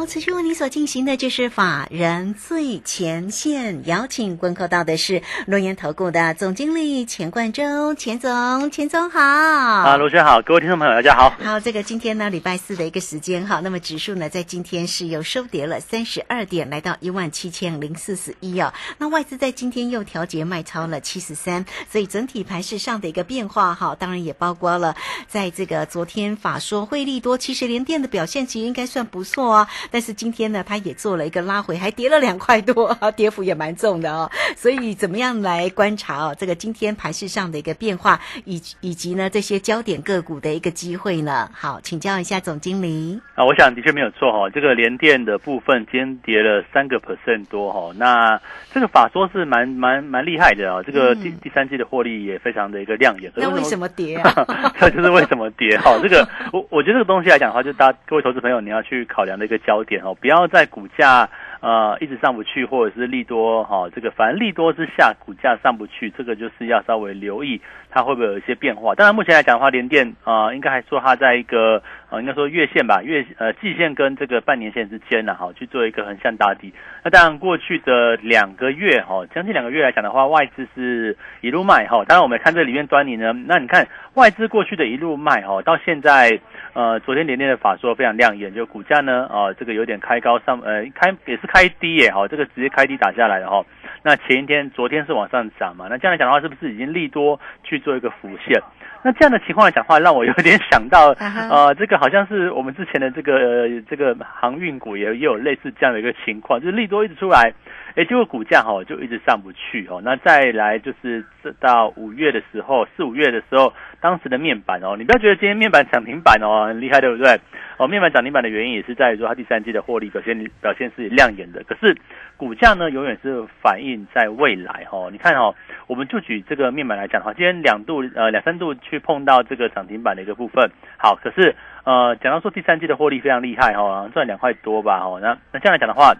好，此时为你所进行的就是法人最前线，邀请观看到的是诺言投顾的总经理钱冠洲，钱总，钱总好。啊，罗轩好，各位听众朋友大家好。好，这个今天呢，礼拜四的一个时间哈，那么指数呢，在今天是又收跌了三十二点，来到一万七千零四十一啊。那外资在今天又调节卖超了七十三，所以整体盘势上的一个变化哈，当然也包括了在这个昨天法说汇利多，其实连电的表现其实应该算不错啊。但是今天呢，它也做了一个拉回，还跌了两块多，跌幅也蛮重的哦。所以怎么样来观察哦，这个今天盘市上的一个变化，以以及呢这些焦点个股的一个机会呢？好，请教一下总经理。啊，我想的确没有错哈，这个连电的部分今天跌了三个 percent 多哈。那这个法说是蛮蛮蛮厉害的啊，这个第第三季的获利也非常的一个亮眼。那为什么跌啊？这就是为什么跌哈。这个我我觉得这个东西来讲的话，就大家各位投资朋友你要去考量的一个焦点哦，不要在股价呃一直上不去，或者是利多哈，这个反正利多之下股价上不去，这个就是要稍微留意它会不会有一些变化。当然目前来讲的话，联电啊应该还说它在一个啊应该说月线吧，月呃季线跟这个半年线之间呢，哈去做一个横向打底。那当然过去的两个月哈，将近两个月来讲的话，外资是一路卖哈。当然我们看这里面端倪呢，那你看外资过去的一路卖哈，到现在。呃，昨天连电的法说非常亮眼，就股价呢，啊，这个有点开高上，呃，开也是开低耶，哈，这个直接开低打下来了哈。那前一天、昨天是往上涨嘛？那这样来讲的话，是不是已经利多去做一个浮现？那这样的情况来讲话，让我有点想到，呃，这个好像是我们之前的这个这个航运股也也有类似这样的一个情况，就是利多一直出来。哎，结果股价哈就一直上不去哦。那再来就是到五月的时候，四五月的时候，当时的面板哦，你不要觉得今天面板涨停板哦很厉害，对不对？哦，面板涨停板的原因也是在于说它第三季的获利表现表现是亮眼的。可是股价呢，永远是反映在未来哦。你看哦，我们就举这个面板来讲哈，今天两度呃两三度去碰到这个涨停板的一个部分。好，可是呃讲到说第三季的获利非常厉害哈，赚两块多吧哈。那那这样来讲的话。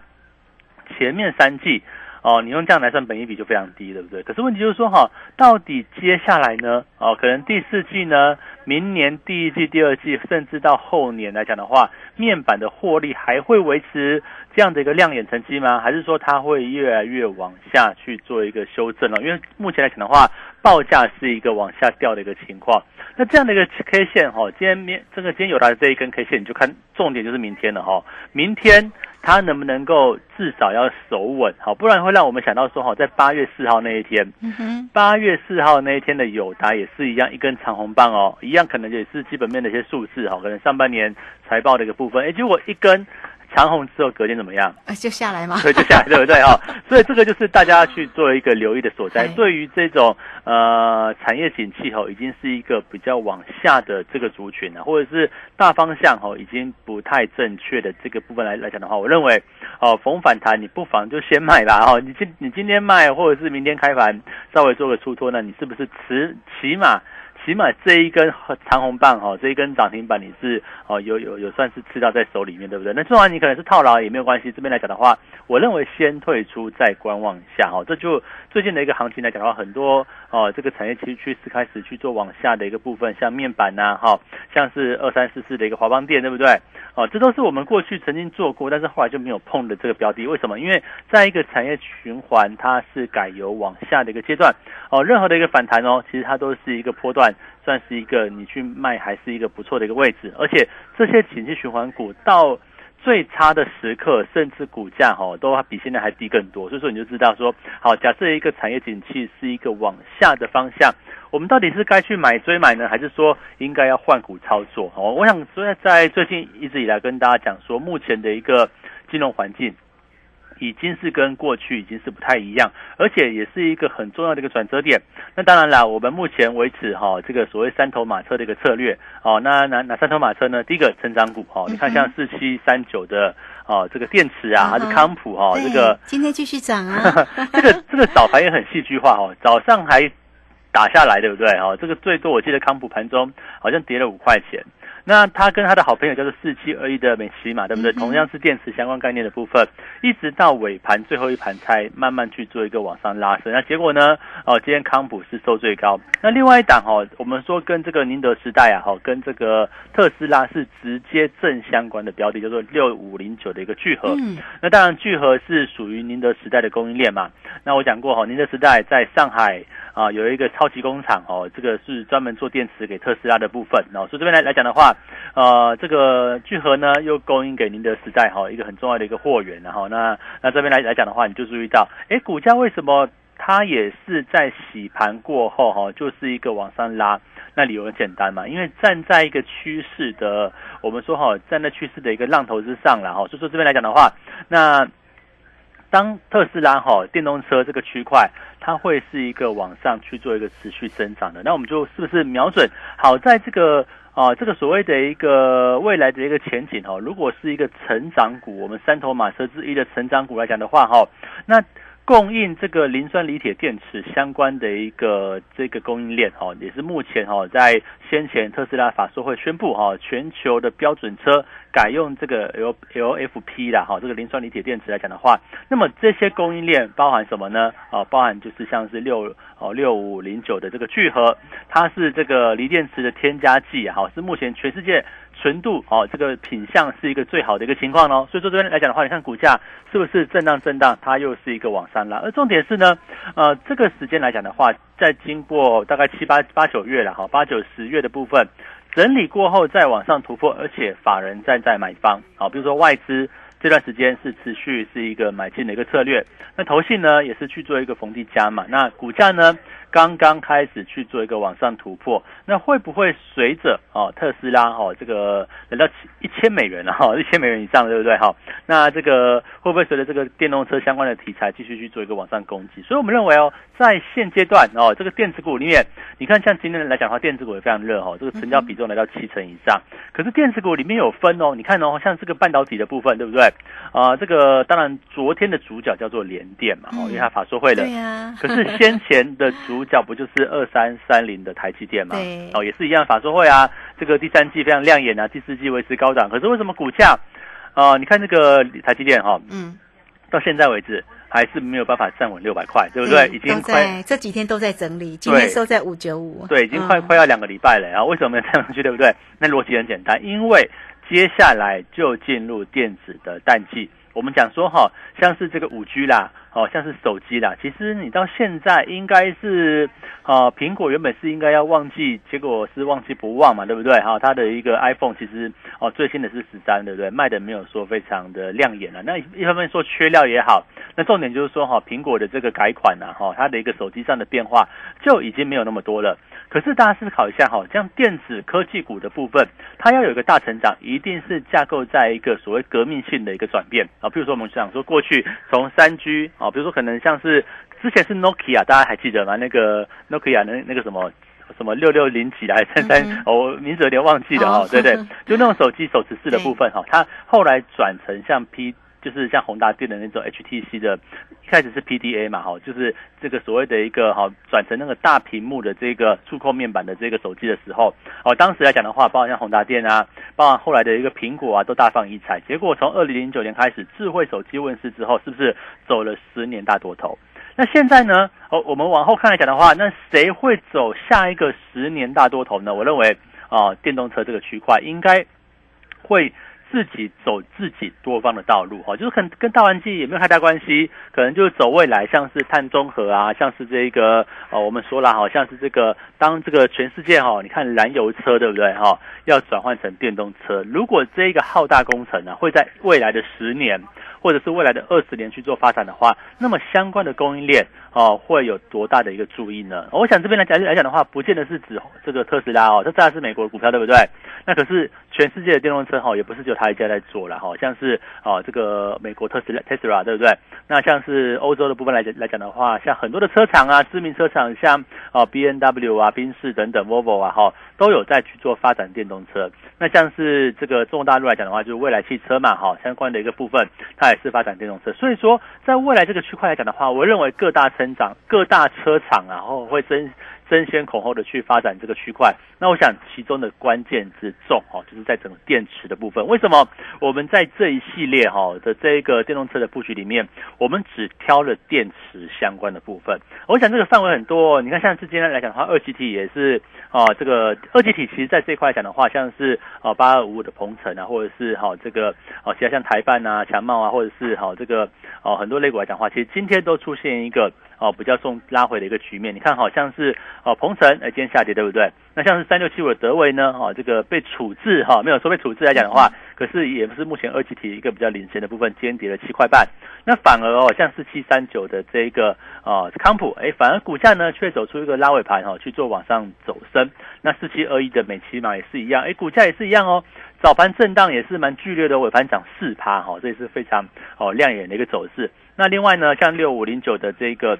前面三季，哦，你用这样来算，本益比就非常低，对不对？可是问题就是说，哈，到底接下来呢？哦，可能第四季呢，明年第一季、第二季，甚至到后年来讲的话，面板的获利还会维持这样的一个亮眼成绩吗？还是说它会越来越往下去做一个修正呢？因为目前来讲的话，报价是一个往下掉的一个情况。那这样的一个 K 线，哈，今天明这个今天有它的这一根 K 线，你就看重点就是明天了，哈，明天。它能不能够至少要守稳好，不然会让我们想到说哈，在八月四号那一天，八月四号那一天的友达也是一样一根长红棒哦，一样可能也是基本面的一些数字哈，可能上半年财报的一个部分，哎，结果一根。长红之后隔天怎么样？就下来吗？对，就下来，对不对哈？所以这个就是大家去做一个留意的所在。对于这种呃产业景气吼，已经是一个比较往下的这个族群了，或者是大方向吼已经不太正确的这个部分来来讲的话，我认为哦逢反弹你不妨就先卖吧哈。你今你今天卖，或者是明天开盘稍微做个出脱，那你是不是持起码？起码这一根长红棒哈，这一根涨停板你是哦有有有算是吃到在手里面，对不对？那做完你可能是套牢也没有关系。这边来讲的话，我认为先退出再观望一下哈。这就最近的一个行情来讲的话，很多哦这个产业其实趋势开始去做往下的一个部分，像面板呐哈，像是二三四四的一个华邦电，对不对？哦，这都是我们过去曾经做过，但是后来就没有碰的这个标的。为什么？因为在一个产业循环，它是改由往下的一个阶段哦，任何的一个反弹哦，其实它都是一个波段。算是一个你去卖还是一个不错的一个位置，而且这些景气循环股到最差的时刻，甚至股价哈都比现在还低更多，所以说你就知道说，好，假设一个产业景气是一个往下的方向，我们到底是该去买追买呢，还是说应该要换股操作？哦，我想在在最近一直以来跟大家讲说，目前的一个金融环境。已经是跟过去已经是不太一样，而且也是一个很重要的一个转折点。那当然啦，我们目前为止哈，这个所谓三头马车的一个策略哦，那哪哪三头马车呢？第一个成长股哈，你看像四七三九的哦，这个电池啊，还是康普哈，这个今天继续涨啊，这个这个早盘也很戏剧化哦，早上还打下来，对不对？哈，这个最多我记得康普盘中好像跌了五块钱。那他跟他的好朋友叫做四七二一的美琪嘛，对不对？同样是电池相关概念的部分，一直到尾盘最后一盘才慢慢去做一个往上拉升。那结果呢？哦，今天康普是收最高。那另外一档哦，我们说跟这个宁德时代啊，哈，跟这个特斯拉是直接正相关的标的，叫做六五零九的一个聚合。嗯。那当然聚合是属于宁德时代的供应链嘛。那我讲过哈，宁德时代在上海。啊，有一个超级工厂哦，这个是专门做电池给特斯拉的部分哦。所以这边来来讲的话，呃，这个聚合呢又供应给您的时代哈一个很重要的一个货源，然后那那这边来来讲的话，你就注意到，哎，股价为什么它也是在洗盘过后哈，就是一个往上拉？那理由很简单嘛，因为站在一个趋势的，我们说哈，站在趋势的一个浪头之上了哈。所以说这边来讲的话，那。当特斯拉哈电动车这个区块，它会是一个往上去做一个持续增长的，那我们就是不是瞄准好在这个啊这个所谓的一个未来的一个前景哈，如果是一个成长股，我们三头马车之一的成长股来讲的话哈，那。供应这个磷酸锂铁电池相关的一个这个供应链哈，也是目前哈在先前特斯拉法说会宣布哈，全球的标准车改用这个 L LFP 啦哈，这个磷酸锂铁电池来讲的话，那么这些供应链包含什么呢？啊，包含就是像是六哦六五零九的这个聚合，它是这个锂电池的添加剂哈，是目前全世界。纯度哦，这个品相是一个最好的一个情况哦，所以说这边来讲的话，你看股价是不是震荡震荡，它又是一个往上拉，而重点是呢，呃，这个时间来讲的话，在经过大概七八八九月了哈，八九十月的部分整理过后再往上突破，而且法人站在买方，好，比如说外资这段时间是持续是一个买进的一个策略，那投信呢也是去做一个逢低加嘛，那股价呢？刚刚开始去做一个往上突破，那会不会随着哦特斯拉哦这个来到一千美元了哈一千美元以上对不对哈？那这个会不会随着这个电动车相关的题材继续去做一个往上攻击？所以我们认为哦，在现阶段哦这个电子股里面，你看像今天来讲的话，电子股也非常热哈，这个成交比重来到七成以上。可是电子股里面有分哦，你看哦像这个半导体的部分对不对？啊这个当然昨天的主角叫做联电嘛哦，因为它法说会的。对呀。可是先前的主主角不就是二三三零的台积电吗？哦，也是一样，法说会啊，这个第三季非常亮眼啊，第四季维持高涨。可是为什么股价啊？你看这个台积电哈，嗯，到现在为止还是没有办法站稳六百块，对不对？已经快这几天都在整理，今天收在五九五，对，已经快快要两个礼拜了啊。为什么没有站上去？对不对？那逻辑很简单，因为接下来就进入电子的淡季。我们讲说哈，像是这个五 G 啦。哦，像是手机啦，其实你到现在应该是，啊，苹果原本是应该要忘记，结果是忘记不忘嘛，对不对？哈，它的一个 iPhone 其实哦，最新的是十三，对不对？卖的没有说非常的亮眼了。那一方面说缺料也好，那重点就是说哈，苹果的这个改款呐，哈，它的一个手机上的变化就已经没有那么多了。可是大家思考一下哈，像电子科技股的部分，它要有一个大成长，一定是架构在一个所谓革命性的一个转变啊。比如说我们想说过去从三 G 啊，比如说可能像是之前是 Nokia，大家还记得吗？那个 Nokia 那那个什么什么六六零几来三三，我名字有点忘记了哦，对对？就那种手机手持式的部分哈，它后来转成像 P。就是像宏达电的那种 HTC 的，一开始是 PDA 嘛，哈，就是这个所谓的一个哈转成那个大屏幕的这个触控面板的这个手机的时候，哦，当时来讲的话，包括像宏达电啊，包括后来的一个苹果啊，都大放异彩。结果从二零零九年开始，智慧手机问世之后，是不是走了十年大多头？那现在呢？哦，我们往后看来讲的话，那谁会走下一个十年大多头呢？我认为啊，电动车这个区块应该会。自己走自己多方的道路哈，就是跟跟大环境也没有太大关系，可能就是走未来，像是碳中和啊，像是这个呃，我们说了好像是这个当这个全世界哈，你看燃油车对不对哈，要转换成电动车，如果这一个浩大工程呢，会在未来的十年或者是未来的二十年去做发展的话，那么相关的供应链哦会有多大的一个注意呢？我想这边来讲来讲的话，不见得是指这个特斯拉哦，这当然是美国的股票对不对？那可是全世界的电动车哈，也不是只有他一家在做了哈，像是哦这个美国特斯拉 Tesla 对不对？那像是欧洲的部分来讲来讲的话，像很多的车厂啊，知名车厂像哦 B N W 啊、宾士等等，Volvo 啊哈，都有在去做发展电动车。那像是这个中国大陆来讲的话，就是未来汽车嘛哈，相关的一个部分，它也是发展电动车。所以说，在未来这个区块来讲的话，我认为各大成长、各大车厂然后会增。争先恐后的去发展这个区块，那我想其中的关键之重哦，就是在整个电池的部分。为什么我们在这一系列哈的这一个电动车的布局里面，我们只挑了电池相关的部分？我想这个范围很多。你看，像是今天来讲的话，二极体也是啊，这个二极体其实在这块讲的话，像是啊八二五五的鹏程啊，或者是哈这个哦，其他像台办啊、强茂啊，或者是哈这个哦很多类股来讲的话，其实今天都出现一个。哦，比较重拉回的一个局面，你看好像是哦，鹏程哎，今天下跌对不对？那像是三六七五的德维呢？哦，这个被处置哈，没有说被处置来讲的话，可是也不是目前二级体一个比较领先的部分，今天跌了七块半。那反而哦，像是七三九的这个哦康普哎，反而股价呢却走出一个拉尾盘哈，去做往上走升。那四七二一的美骑马也是一样，哎，股价也是一样哦，早盘震荡也是蛮剧烈的，尾盘涨四趴哈，这也是非常哦亮眼的一个走势。那另外呢，像六五零九的这个。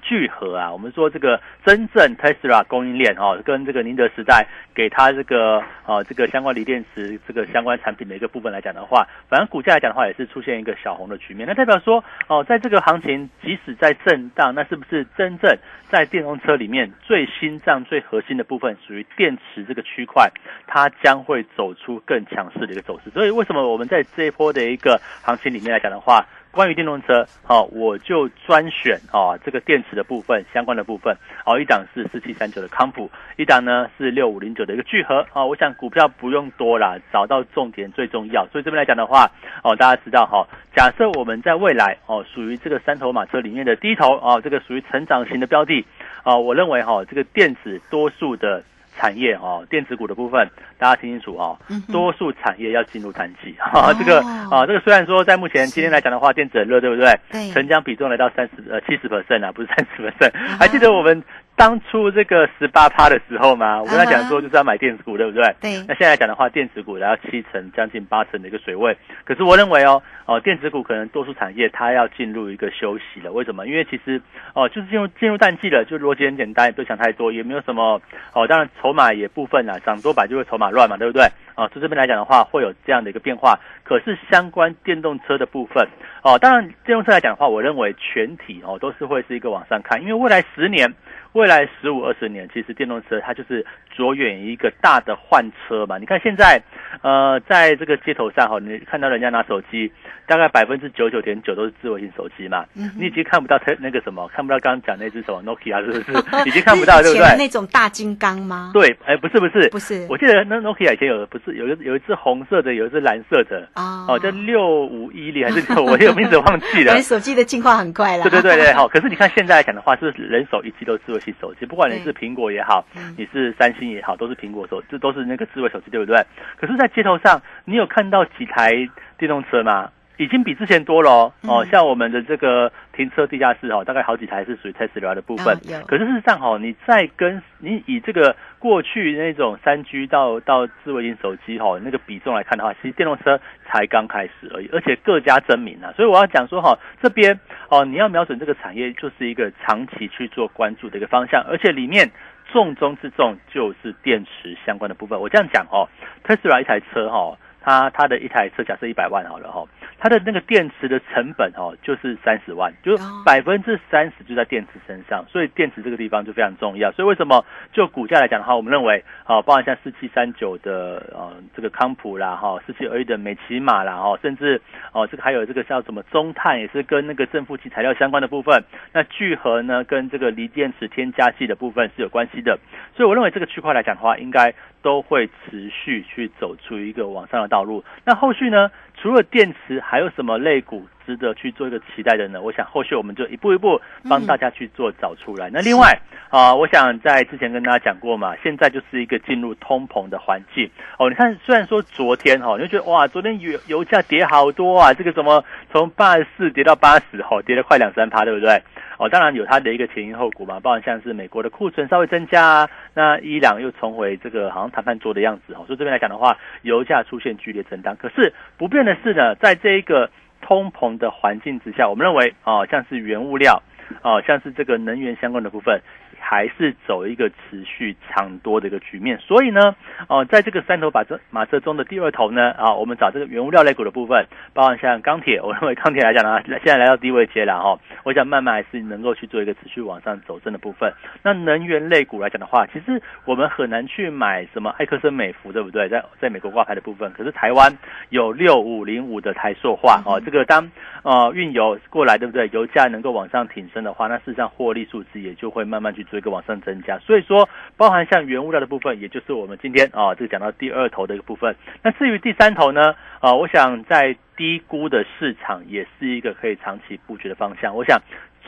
聚合啊，我们说这个真正 Tesla 供应链哦，跟这个宁德时代给它这个呃这个相关锂电池这个相关产品的一个部分来讲的话，反正股价来讲的话也是出现一个小红的局面。那代表说哦，在这个行情即使在震荡，那是不是真正在电动车里面最心脏最核心的部分，属于电池这个区块，它将会走出更强势的一个走势。所以为什么我们在这一波的一个行情里面来讲的话？关于电动车，好，我就专选啊这个电池的部分相关的部分，哦，一档是四七三九的康普，一档呢是六五零九的一个聚合，啊，我想股票不用多啦，找到重点最重要，所以这边来讲的话，哦，大家知道哈，假设我们在未来哦属于这个三头马车里面的第一头啊，这个属于成长型的标的，啊，我认为哈这个电子多数的。产业哦，电子股的部分，大家听清楚哦。多数产业要进入淡季 啊，这个啊，这个虽然说在目前今天来讲的话，电子很热，对不对？对。成交比重来到三十呃七十 percent 啊，不是三十 percent。还记得我们。当初这个十八趴的时候嘛，我跟他讲说就是要买电子股，对不对？对。那现在讲的话，电子股来到七成，将近八成的一个水位。可是我认为哦，哦，电子股可能多数产业它要进入一个休息了。为什么？因为其实哦，就是进入进入淡季了，就逻辑很简单，也不想太多，也没有什么哦。当然筹码也部分啦，涨多百就会筹码乱嘛，对不对？啊，从这边来讲的话，会有这样的一个变化。可是相关电动车的部分哦，当然电动车来讲的话，我认为全体哦都是会是一个往上看，因为未来十年。未来十五二十年，其实电动车它就是着眼一个大的换车嘛。你看现在，呃，在这个街头上哈，你看到人家拿手机，大概百分之九九点九都是智慧型手机嘛。嗯你已经看不到它那个什么，看不到刚刚讲那只什么 Nokia 是不是？已经看不到，对不对？那种大金刚吗？对，哎，不是不是不是。我记得那 Nokia 以前有不是有一有一只红色的，有一只蓝色的啊，哦，叫六五一零还是 我这个名字忘记了。手机的进化很快了。对对对对，好。可是你看现在来讲的话，是人手一机都智慧。手机，不管你是苹果也好，你是三星也好，都是苹果手，这都是那个智慧手机，对不对？可是，在街头上，你有看到几台电动车吗？已经比之前多了哦，像我们的这个停车地下室哦，大概好几台是属于 Tesla 的部分。可是事实上哦，你在跟你以这个过去那种三 G 到到智慧型手机哈那个比重来看的话，其实电动车才刚开始而已，而且各家争鸣啊。所以我要讲说哈，这边哦，你要瞄准这个产业，就是一个长期去做关注的一个方向，而且里面重中之重就是电池相关的部分。我这样讲哦，Tesla 一台车哈。它它的一台车假设一百万好了哈，它的那个电池的成本哦就是三十万，就是百分之三十就在电池身上，所以电池这个地方就非常重要。所以为什么就股价来讲的话，我们认为啊，包含像四七三九的呃这个康普啦哈，四七二一的美骑马啦哈，甚至哦这个还有这个叫什么中碳也是跟那个正负极材料相关的部分，那聚合呢跟这个锂电池添加剂的部分是有关系的。所以我认为这个区块来讲的话，应该。都会持续去走出一个往上的道路。那后续呢？除了电池，还有什么类股？值得去做一个期待的呢？我想后续我们就一步一步帮大家去做找出来。那另外啊，我想在之前跟大家讲过嘛，现在就是一个进入通膨的环境哦。你看，虽然说昨天哈，你就觉得哇，昨天油油价跌好多啊，这个怎么从八十四跌到八十，哈，跌了快两三趴，对不对？哦，当然有它的一个前因后果嘛，包含像是美国的库存稍微增加啊，那伊朗又重回这个好像谈判桌的样子哈，所以这边来讲的话，油价出现剧烈震荡。可是不变的是呢，在这一个通膨的环境之下，我们认为啊，像是原物料，哦，像是这个能源相关的部分。还是走一个持续长多的一个局面，所以呢，哦，在这个三头马车马车中的第二头呢，啊，我们找这个原物料类股的部分，包含像钢铁，我认为钢铁来讲呢，现在来到低位阶了哈，我想慢慢还是能够去做一个持续往上走升的部分。那能源类股来讲的话，其实我们很难去买什么埃克森美孚，对不对？在在美国挂牌的部分，可是台湾有六五零五的台塑化哦，这个当呃运油过来，对不对？油价能够往上挺升的话，那事实上获利数字也就会慢慢去做。一个往上增加，所以说包含像原物料的部分，也就是我们今天啊这个讲到第二头的一个部分。那至于第三头呢，啊，我想在低估的市场也是一个可以长期布局的方向。我想。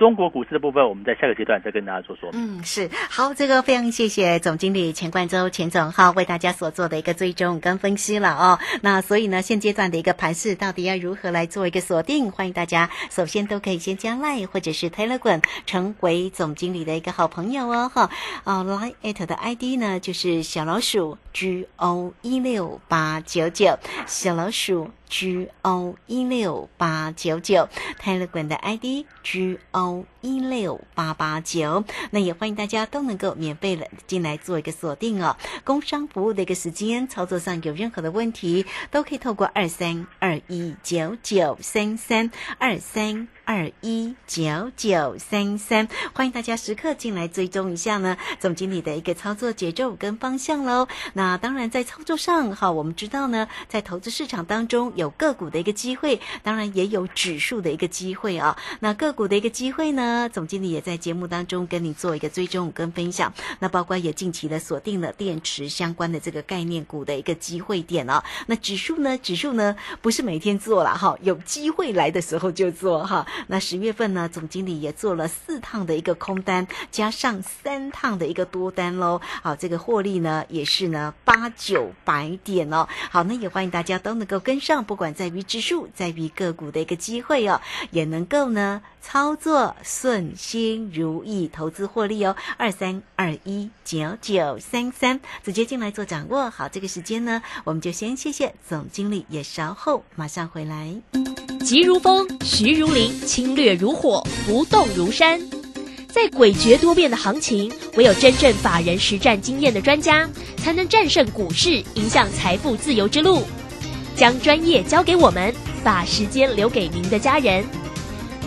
中国股市的部分，我们在下个阶段再跟大家说说。嗯，是好，这个非常谢谢总经理钱冠洲钱总哈为大家所做的一个追踪跟分析了哦。那所以呢，现阶段的一个盘势到底要如何来做一个锁定？欢迎大家首先都可以先加 Line 或者是 Telegram 成为总经理的一个好朋友哦哈。啊，Line at 的 ID 呢就是小老鼠 G O 一六八九九，小老鼠。G O 一六八九九泰勒管的 ID G O 一六八八九，那也欢迎大家都能够免费的进来做一个锁定哦。工商服务的一个时间，操作上有任何的问题，都可以透过二三二一九九三三二三。二一九九三三，欢迎大家时刻进来追踪一下呢，总经理的一个操作节奏跟方向喽。那当然在操作上哈，我们知道呢，在投资市场当中有个股的一个机会，当然也有指数的一个机会啊。那个股的一个机会呢，总经理也在节目当中跟你做一个追踪跟分享。那包括也近期的锁定了电池相关的这个概念股的一个机会点哦。那指数呢，指数呢不是每天做了哈，有机会来的时候就做哈。那十月份呢，总经理也做了四趟的一个空单，加上三趟的一个多单喽。好，这个获利呢也是呢八九百点哦。好，那也欢迎大家都能够跟上，不管在于指数，在于个股的一个机会哦，也能够呢操作顺心如意，投资获利哦。二三二一九九三三，直接进来做掌握。好，这个时间呢，我们就先谢谢总经理，也稍后马上回来。急如风，徐如林，侵略如火，不动如山。在诡谲多变的行情，唯有真正法人实战经验的专家，才能战胜股市，迎向财富自由之路。将专业交给我们，把时间留给您的家人。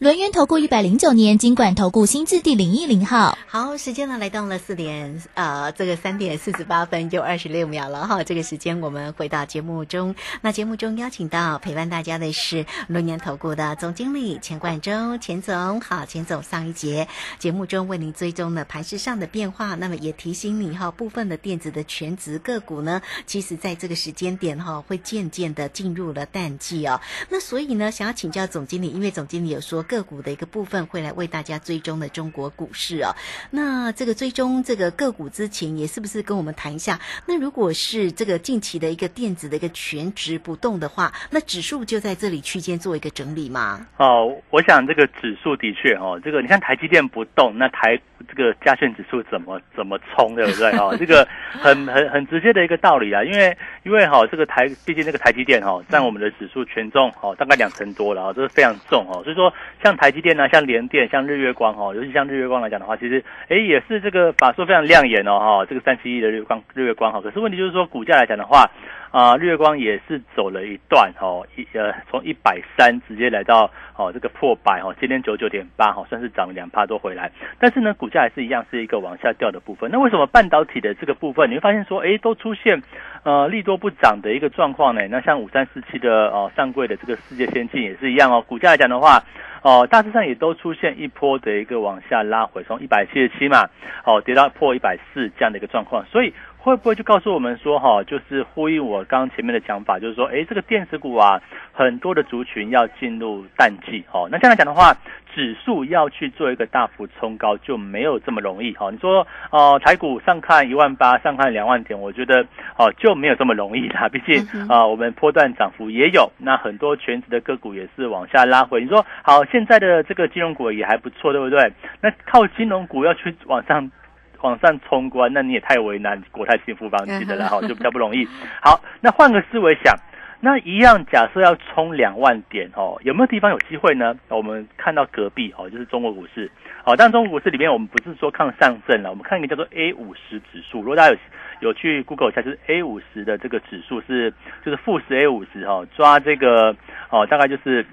轮源投顾一百零九年金管投顾新字第零一零号，好，时间呢来到了四点，呃，这个三点四十八分又二十六秒了哈。这个时间我们回到节目中，那节目中邀请到陪伴大家的是轮源投顾的总经理钱冠中，钱总好，钱总上一节节目中为您追踪了盘市上的变化，那么也提醒你哈，部分的电子的全值个股呢，其实在这个时间点哈，会渐渐的进入了淡季哦。那所以呢，想要请教总经理，因为总经理有说。个股的一个部分，会来为大家追踪的中国股市哦。那这个追踪这个个股之前，也是不是跟我们谈一下？那如果是这个近期的一个电子的一个全值不动的话，那指数就在这里区间做一个整理吗？哦，我想这个指数的确哦，这个你看台积电不动，那台这个加权指数怎么怎么冲，对不对？哦，这个很很很直接的一个道理啊，因为因为哈这个台毕竟这个台积电哈占我们的指数权重哦大概两成多了啊，这是非常重哦，所以说像台积电呢，像联电，像日月光哦，尤其像日月光来讲的话，其实哎也是这个法说非常亮眼哦哈，这个三七一的日光日月光哈，可是问题就是说股价来讲的话。啊，日月光也是走了一段哦，一呃从一百三直接来到哦这个破百哦，今天九九点八哈，算是涨了两帕多回来。但是呢，股价还是一样是一个往下掉的部分。那为什么半导体的这个部分你会发现说，哎，都出现呃利多不涨的一个状况呢？那像五三四七的哦上柜的这个世界先进也是一样哦，股价来讲的话，哦大致上也都出现一波的一个往下拉回，从一百七十七嘛，哦跌到破一百四这样的一个状况，所以。会不会就告诉我们说，哈，就是呼应我刚前面的讲法，就是说，哎，这个电子股啊，很多的族群要进入淡季，哦，那这样来讲的话，指数要去做一个大幅冲高就没有这么容易，哈，你说，哦，台股上看一万八，上看两万点，我觉得，哦，就没有这么容易啦，毕竟，啊，我们波段涨幅也有，那很多全职的个股也是往下拉回，你说，好，现在的这个金融股也还不错，对不对？那靠金融股要去往上。往上冲关，那你也太为难国泰幸福房企的了哈，就比较不容易。好，那换个思维想，那一样假设要冲两万点哦，有没有地方有机会呢？我们看到隔壁哦，就是中国股市。好，但中国股市里面我们不是说看上证了，我们看一个叫做 A 五十指数。如果大家有有去 Google 一下，就是 A 五十的这个指数是就是富时 A 五十哈，抓这个哦，大概就是。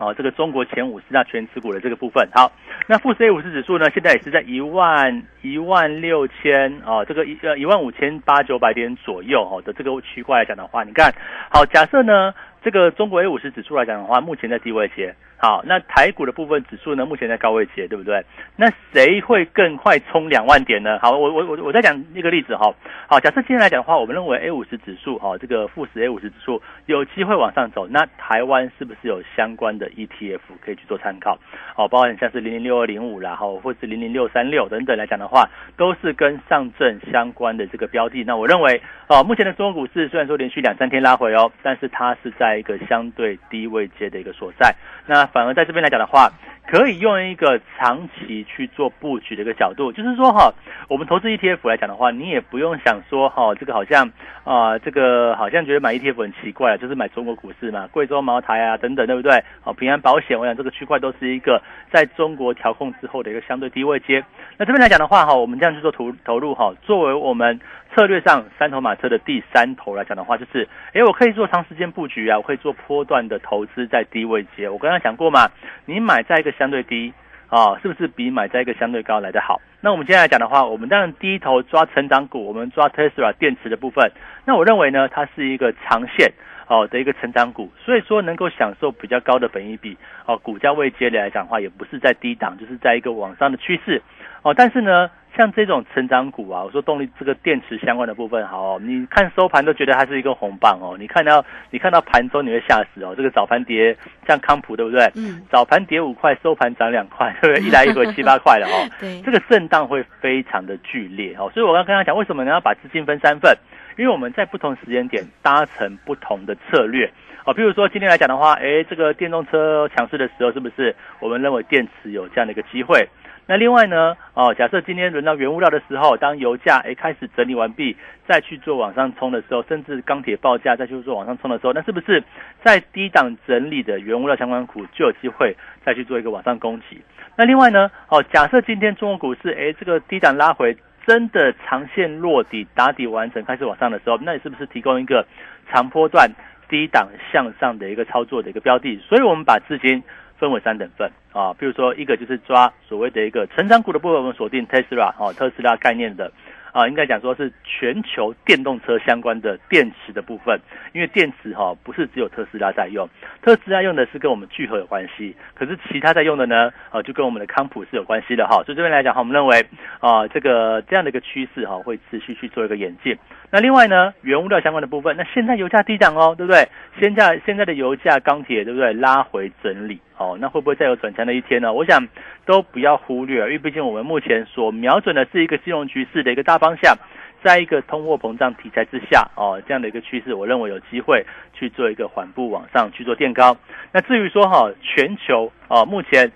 哦，这个中国前五十大全持股的这个部分，好，那富时 A 五十指数呢，现在也是在一万一万六千哦，这个一呃一万五千八九百点左右哦的这个区块来讲的话，你看好，假设呢。这个中国 A 五十指数来讲的话，目前在低位阶。好，那台股的部分指数呢，目前在高位阶，对不对？那谁会更快冲两万点呢？好，我我我我再讲一个例子哈。好，假设今天来讲的话，我们认为 A 五十指数哈，这个富时 A 五十指数有机会往上走，那台湾是不是有相关的 ETF 可以去做参考？好，包含像是零零六二零五啦，哈，或是零零六三六等等来讲的话，都是跟上证相关的这个标的。那我认为，哦，目前的中国股市虽然说连续两三天拉回哦，但是它是在在一个相对低位阶的一个所在，那反而在这边来讲的话，可以用一个长期去做布局的一个角度，就是说哈，我们投资 ETF 来讲的话，你也不用想说哈，这个好像啊，这个好像觉得买 ETF 很奇怪，就是买中国股市嘛，贵州茅台啊等等，对不对？好，平安保险，我想这个区块都是一个在中国调控之后的一个相对低位接。那这边来讲的话哈，我们这样去做投投入哈，作为我们。策略上，三头马车的第三头来讲的话，就是，哎，我可以做长时间布局啊，我可以做波段的投资，在低位接。我刚刚讲过嘛，你买在一个相对低啊，是不是比买在一个相对高来的好？那我们接下来讲的话，我们当然第一头抓成长股，我们抓 Tesla 电池的部分。那我认为呢，它是一个长线哦的一个成长股，所以说能够享受比较高的本益比哦，股价位接来讲的话，也不是在低档，就是在一个往上的趋势哦。但是呢。像这种成长股啊，我说动力这个电池相关的部分，好，你看收盘都觉得它是一个红棒哦。你看到你看到盘中你会吓死哦。这个早盘跌，像康普对不对？嗯。早盘跌五块，收盘涨两块，对不对？一来一回七八块了哦。对。这个震荡会非常的剧烈哦。所以我刚跟他讲，为什么你要把资金分三份？因为我们在不同时间点搭乘不同的策略哦。比如说今天来讲的话，哎，这个电动车强势的时候，是不是我们认为电池有这样的一个机会？那另外呢，哦，假设今天轮到原物料的时候，当油价诶开始整理完毕，再去做往上冲的时候，甚至钢铁报价再去做往上冲的时候，那是不是在低档整理的原物料相关股就有机会再去做一个往上攻击？那另外呢，哦，假设今天中国股市诶这个低档拉回，真的长线落底打底完成，开始往上的时候，那你是不是提供一个长波段低档向上的一个操作的一个标的？所以我们把资金。分为三等份啊，比如说一个就是抓所谓的一个成长股的部分，我们锁定特斯拉哦，特斯拉概念的啊，应该讲说是全球电动车相关的电池的部分，因为电池哈不是只有特斯拉在用，特斯拉用的是跟我们聚合有关系，可是其他在用的呢，啊就跟我们的康普是有关系的哈，所以这边来讲哈，我们认为啊这个这样的一个趋势哈会持续去做一个演进。那另外呢，原物料相关的部分，那现在油价低涨哦，对不对？现在现在的油价钢铁对不对？拉回整理。哦，那会不会再有转强的一天呢？我想都不要忽略，因为毕竟我们目前所瞄准的是一个金融局势的一个大方向，在一个通货膨胀题材之下，哦，这样的一个趋势，我认为有机会去做一个缓步往上去做垫高。那至于说哈，全球哦，目前。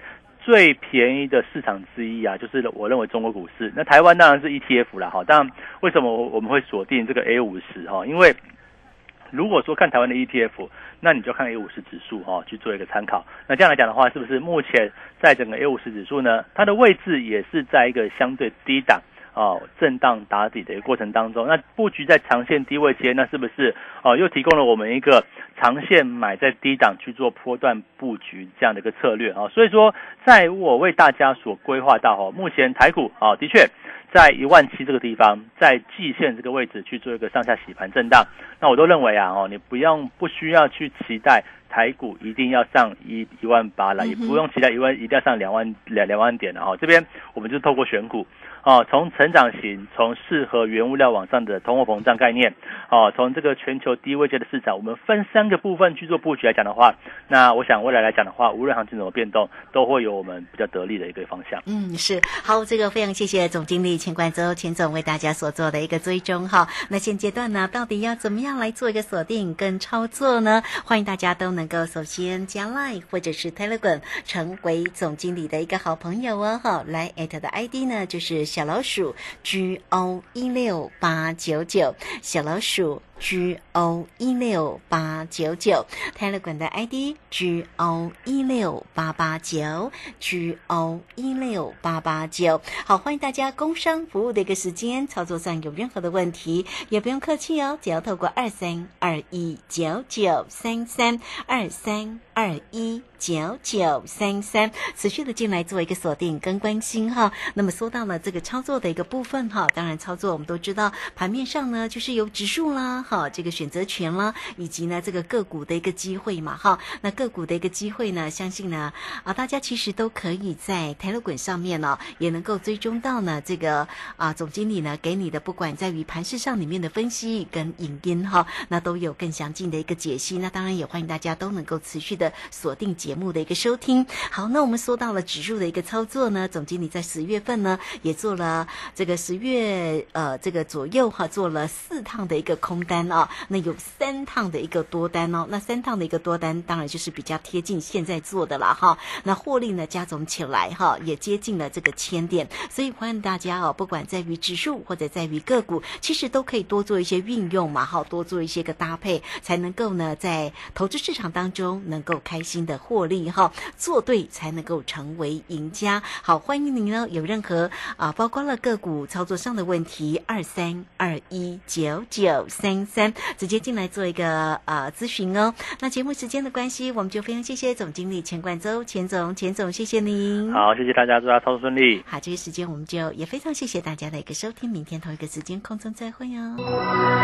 最便宜的市场之一啊，就是我认为中国股市。那台湾当然是 ETF 啦，哈。当然，为什么我们会锁定这个 A 五十哈？因为如果说看台湾的 ETF，那你就看 A 五十指数哈，去做一个参考。那这样来讲的话，是不是目前在整个 A 五十指数呢？它的位置也是在一个相对低档。哦，震荡打底的一个过程当中，那布局在长线低位间，那是不是哦又提供了我们一个长线买在低档去做波段布局这样的一个策略啊？所以说，在我为大家所规划到哦，目前台股啊的确在一万七这个地方，在季线这个位置去做一个上下洗盘震荡，那我都认为啊哦，你不用不需要去期待台股一定要上一一万八了，也不用期待一万一定要上两万两两万点了哈。这边我们就透过选股。哦，从成长型，从适合原物料往上的通货膨胀概念，哦，从这个全球低位阶的市场，我们分三个部分去做布局来讲的话，那我想未来来讲的话，无论行情怎么变动，都会有我们比较得力的一个方向。嗯，是好，这个非常谢谢总经理钱冠洲钱总为大家所做的一个追踪哈。那现阶段呢，到底要怎么样来做一个锁定跟操作呢？欢迎大家都能能够首先加 Line 或者是 Telegram 成为总经理的一个好朋友哦。好，来艾特的 ID 呢就是。小老鼠 G O 一六八九九，小老鼠 G O 一六八九九，泰勒管的 ID G O 一六八八九，G O 一六八八九。好，欢迎大家工商服务的一个时间，操作上有任何的问题也不用客气哦，只要透过二三二一九九三三二三二一。九九三三，持续的进来做一个锁定跟关心哈。那么说到了这个操作的一个部分哈，当然操作我们都知道，盘面上呢就是有指数啦，哈，这个选择权啦，以及呢这个个股的一个机会嘛哈。那个股的一个机会呢，相信呢啊大家其实都可以在台乐滚上面呢，也能够追踪到呢这个啊总经理呢给你的，不管在于盘市上里面的分析跟影音哈，那都有更详尽的一个解析。那当然也欢迎大家都能够持续的锁定节。目的一个收听，好，那我们说到了指数的一个操作呢，总经理在十月份呢也做了这个十月呃这个左右哈，做了四趟的一个空单哦，那有三趟的一个多单哦，那三趟的一个多单当然就是比较贴近现在做的了哈，那获利呢加总起来哈也接近了这个千点，所以欢迎大家哦，不管在于指数或者在于个股，其实都可以多做一些运用嘛，哈，多做一些个搭配，才能够呢在投资市场当中能够开心的获。利哈，做对才能够成为赢家。好，欢迎您呢，有任何啊，包括了个股操作上的问题，二三二一九九三三，直接进来做一个呃咨询哦。那节目时间的关系，我们就非常谢谢总经理钱冠周，钱总，钱总，谢谢您。好，谢谢大家，祝大家操作顺利。好，这个时间我们就也非常谢谢大家的一个收听，明天同一个时间空中再会哦。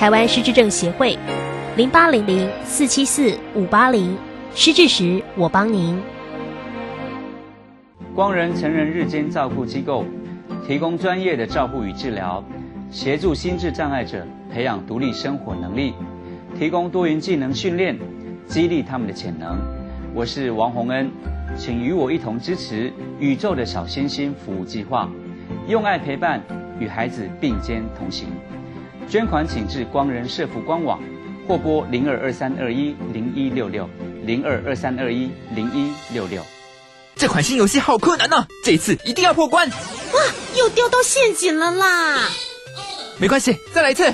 台湾失智症协会，零八零零四七四五八零，失智时我帮您。光仁成人日间照顾机构，提供专业的照顾与治疗，协助心智障碍者培养独立生活能力，提供多元技能训练，激励他们的潜能。我是王洪恩，请与我一同支持宇宙的小星星服务计划，用爱陪伴，与孩子并肩同行。捐款请至光仁社福官网，或拨零二二三二一零一六六零二二三二一零一六六。这款新游戏好困难呢，这一次一定要破关。哇，又掉到陷阱了啦！没关系，再来一次。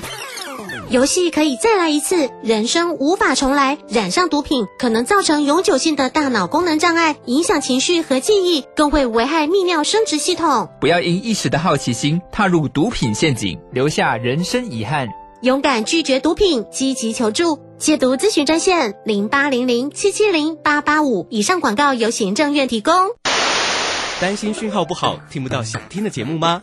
游戏可以再来一次，人生无法重来。染上毒品可能造成永久性的大脑功能障碍，影响情绪和记忆，更会危害泌尿生殖系统。不要因一时的好奇心踏入毒品陷阱，留下人生遗憾。勇敢拒绝毒品，积极求助。戒毒咨询专线零八零零七七零八八五。以上广告由行政院提供。担心讯号不好，听不到想听的节目吗？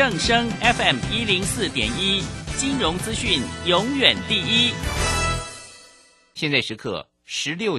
正声 FM 一零四点一，金融资讯永远第一。现在时刻十六。